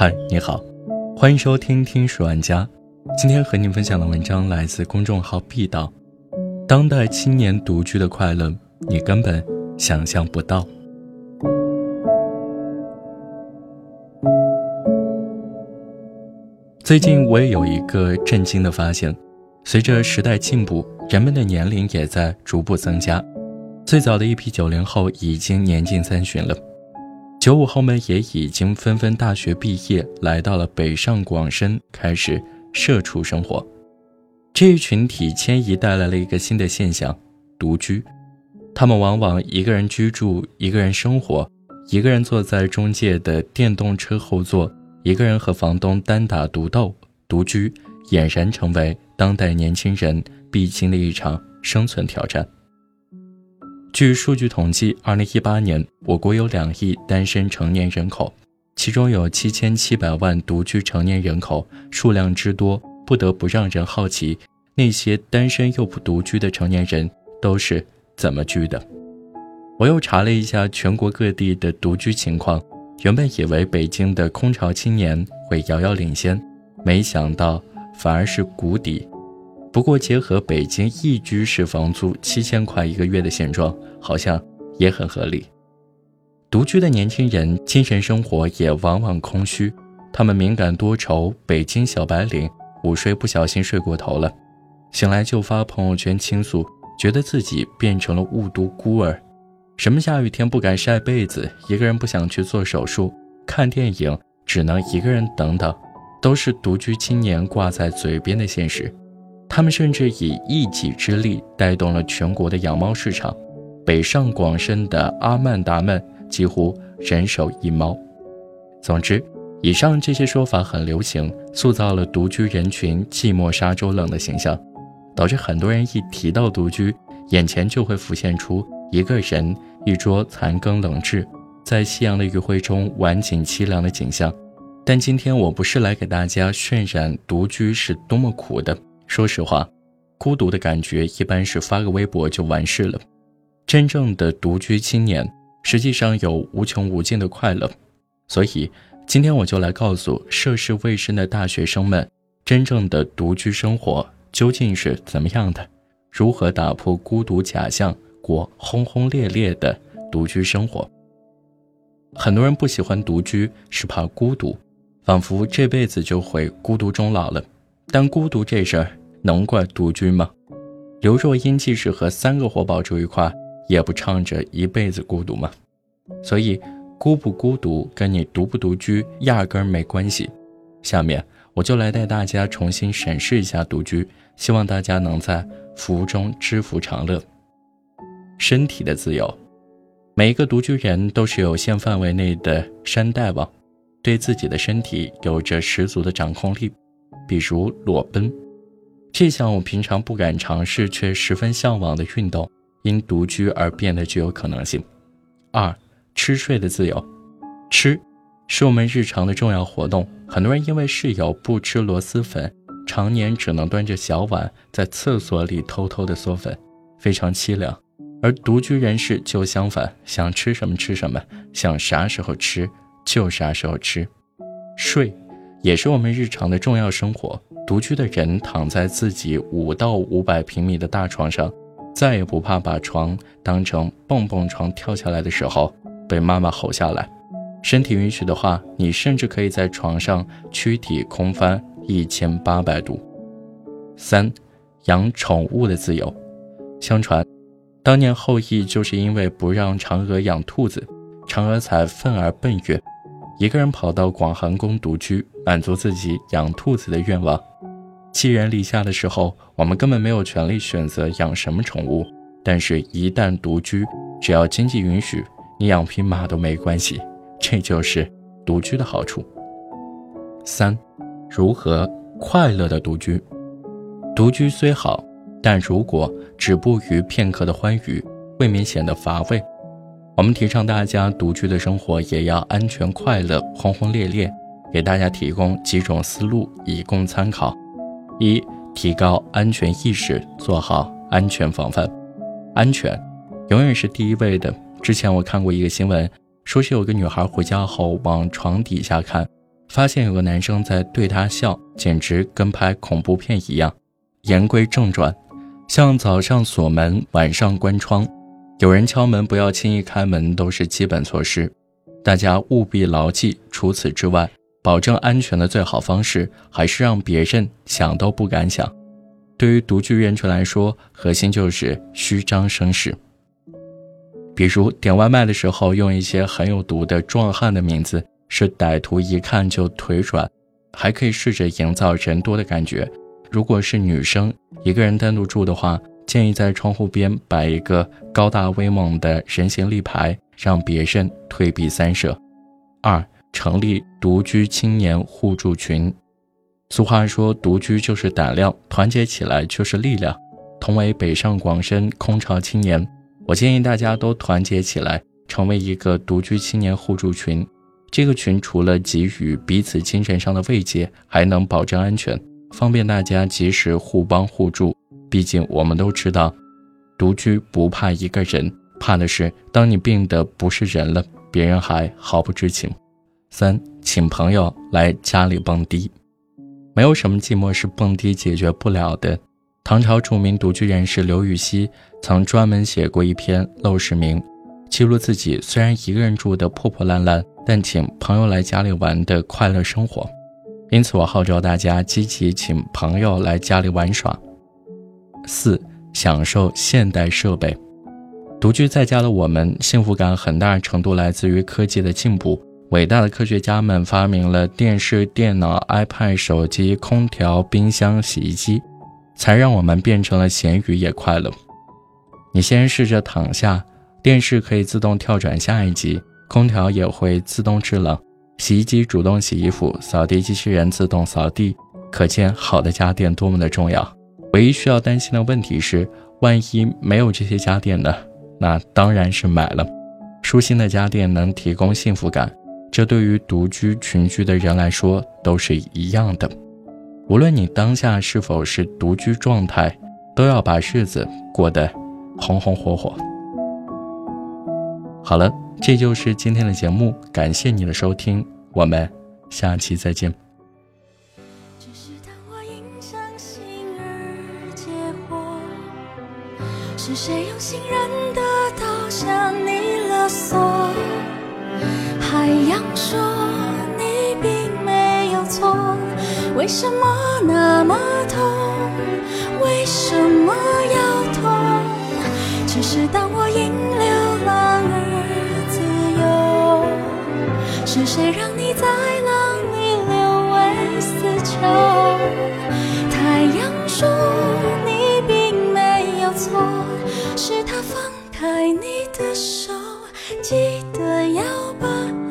嗨，你好，欢迎收听《听书玩家》。今天和您分享的文章来自公众号“必道”。当代青年独居的快乐，你根本想象不到。最近我也有一个震惊的发现：随着时代进步，人们的年龄也在逐步增加。最早的一批九零后已经年近三旬了。九五后们也已经纷纷大学毕业，来到了北上广深，开始社畜生活。这一群体迁移带来了一个新的现象：独居。他们往往一个人居住，一个人生活，一个人坐在中介的电动车后座，一个人和房东单打独斗。独居俨然成为当代年轻人必经的一场生存挑战。据数据统计，二零一八年我国有两亿单身成年人口，其中有七千七百万独居成年人口，数量之多，不得不让人好奇，那些单身又不独居的成年人都是怎么居的。我又查了一下全国各地的独居情况，原本以为北京的空巢青年会遥遥领先，没想到反而是谷底。不过，结合北京一居室房租七千块一个月的现状，好像也很合理。独居的年轻人精神生活也往往空虚，他们敏感多愁。北京小白领午睡不小心睡过头了，醒来就发朋友圈倾诉，觉得自己变成了雾都孤儿。什么下雨天不敢晒被子，一个人不想去做手术，看电影只能一个人等等，都是独居青年挂在嘴边的现实。他们甚至以一己之力带动了全国的养猫市场，北上广深的阿曼达们几乎人手一猫。总之，以上这些说法很流行，塑造了独居人群寂寞沙洲冷的形象，导致很多人一提到独居，眼前就会浮现出一个人一桌残羹冷炙，在夕阳的余晖中晚景凄凉的景象。但今天我不是来给大家渲染独居是多么苦的。说实话，孤独的感觉一般是发个微博就完事了。真正的独居青年，实际上有无穷无尽的快乐。所以，今天我就来告诉涉世未深的大学生们，真正的独居生活究竟是怎么样的？如何打破孤独假象，过轰轰烈烈的独居生活？很多人不喜欢独居，是怕孤独，仿佛这辈子就会孤独终老了。但孤独这事儿。能怪独居吗？刘若英即使和三个活宝住一块，也不唱着一辈子孤独吗？所以，孤不孤独跟你独不独居压根儿没关系。下面我就来带大家重新审视一下独居，希望大家能在福中知福常乐。身体的自由，每一个独居人都是有限范围内的山大王，对自己的身体有着十足的掌控力，比如裸奔。这项我平常不敢尝试却十分向往的运动，因独居而变得具有可能性。二，吃睡的自由，吃，是我们日常的重要活动。很多人因为室友不吃螺蛳粉，常年只能端着小碗在厕所里偷偷的嗦粉，非常凄凉。而独居人士就相反，想吃什么吃什么，想啥时候吃就啥时候吃。睡，也是我们日常的重要生活。独居的人躺在自己五到五百平米的大床上，再也不怕把床当成蹦蹦床跳下来的时候被妈妈吼下来。身体允许的话，你甚至可以在床上躯体空翻一千八百度。三，养宠物的自由。相传，当年后羿就是因为不让嫦娥养兔子，嫦娥才愤而奔月，一个人跑到广寒宫独居，满足自己养兔子的愿望。寄人篱下的时候，我们根本没有权利选择养什么宠物。但是，一旦独居，只要经济允许，你养匹马都没关系。这就是独居的好处。三，如何快乐的独居？独居虽好，但如果止步于片刻的欢愉，未免显得乏味。我们提倡大家独居的生活也要安全、快乐、轰轰烈烈，给大家提供几种思路以供参考。一、提高安全意识，做好安全防范。安全永远是第一位的。之前我看过一个新闻，说是有个女孩回家后往床底下看，发现有个男生在对她笑，简直跟拍恐怖片一样。言归正传，像早上锁门，晚上关窗，有人敲门不要轻易开门，都是基本措施，大家务必牢记。除此之外，保证安全的最好方式还是让别人想都不敢想。对于独居人群来说，核心就是虚张声势。比如点外卖的时候用一些很有毒的壮汉的名字，是歹徒一看就腿软。还可以试着营造人多的感觉。如果是女生一个人单独住的话，建议在窗户边摆一个高大威猛的人形立牌，让别人退避三舍。二、成立独居青年互助群。俗话说，独居就是胆量，团结起来就是力量。同为北上广深空巢青年，我建议大家都团结起来，成为一个独居青年互助群。这个群除了给予彼此精神上的慰藉，还能保证安全，方便大家及时互帮互助。毕竟我们都知道，独居不怕一个人，怕的是当你病得不是人了，别人还毫不知情。三，请朋友来家里蹦迪。没有什么寂寞是蹦迪解决不了的。唐朝著名独居人士刘禹锡曾专门写过一篇《陋室铭》，记录自己虽然一个人住的破破烂烂，但请朋友来家里玩的快乐生活。因此，我号召大家积极请朋友来家里玩耍。四，享受现代设备。独居在家的我们，幸福感很大程度来自于科技的进步。伟大的科学家们发明了电视、电脑、iPad、手机、空调、冰箱、洗衣机，才让我们变成了咸鱼也快乐。你先试着躺下，电视可以自动跳转下一集，空调也会自动制冷，洗衣机主动洗衣服，扫地机器人自动扫地。可见好的家电多么的重要。唯一需要担心的问题是，万一没有这些家电呢？那当然是买了。舒心的家电能提供幸福感。这对于独居群居的人来说都是一样的，无论你当下是否是独居状态，都要把日子过得红红火火。好了，这就是今天的节目，感谢你的收听，我们下期再见。是谁用信任的刀向你勒索？海洋说你并没有错，为什么那么痛？为什么要痛？只是当我隐放开你的手，记得要把。